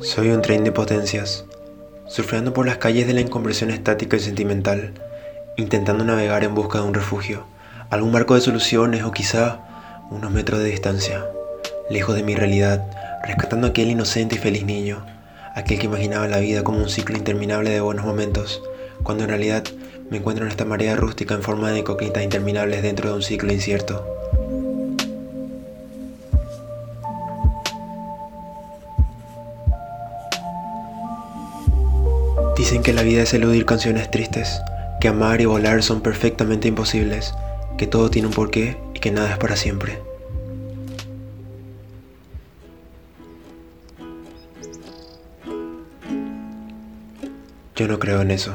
Soy un tren de potencias, surfeando por las calles de la inconversión estática y sentimental, intentando navegar en busca de un refugio, algún marco de soluciones o quizá unos metros de distancia, lejos de mi realidad, rescatando a aquel inocente y feliz niño, aquel que imaginaba la vida como un ciclo interminable de buenos momentos, cuando en realidad me encuentro en esta marea rústica en forma de coquitas interminables dentro de un ciclo incierto. Dicen que la vida es eludir canciones tristes, que amar y volar son perfectamente imposibles, que todo tiene un porqué y que nada es para siempre. Yo no creo en eso.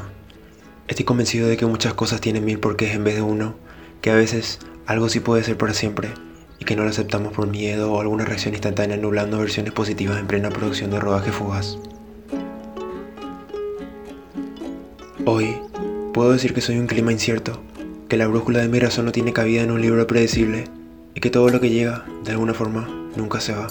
Estoy convencido de que muchas cosas tienen mil porqués en vez de uno, que a veces algo sí puede ser para siempre y que no lo aceptamos por miedo o alguna reacción instantánea nublando versiones positivas en plena producción de rodaje fugaz. Hoy puedo decir que soy un clima incierto, que la brújula de mi razón no tiene cabida en un libro predecible y que todo lo que llega, de alguna forma, nunca se va.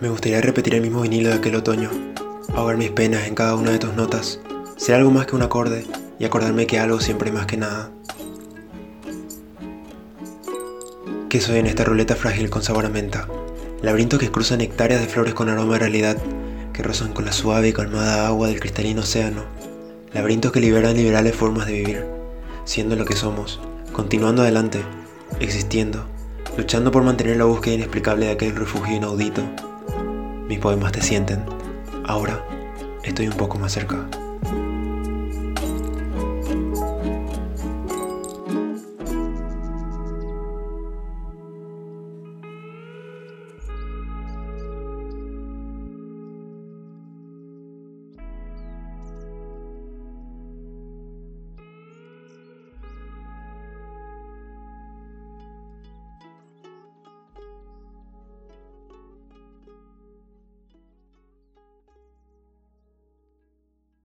Me gustaría repetir el mismo vinilo de aquel otoño, ahogar mis penas en cada una de tus notas, ser algo más que un acorde y acordarme que algo siempre más que nada. Que soy en esta ruleta frágil con sabor a menta. Laberintos que cruzan hectáreas de flores con aroma de realidad, que rozan con la suave y calmada agua del cristalino océano. Laberintos que liberan liberales formas de vivir, siendo lo que somos, continuando adelante, existiendo, luchando por mantener la búsqueda inexplicable de aquel refugio inaudito. Mis poemas te sienten. Ahora estoy un poco más cerca.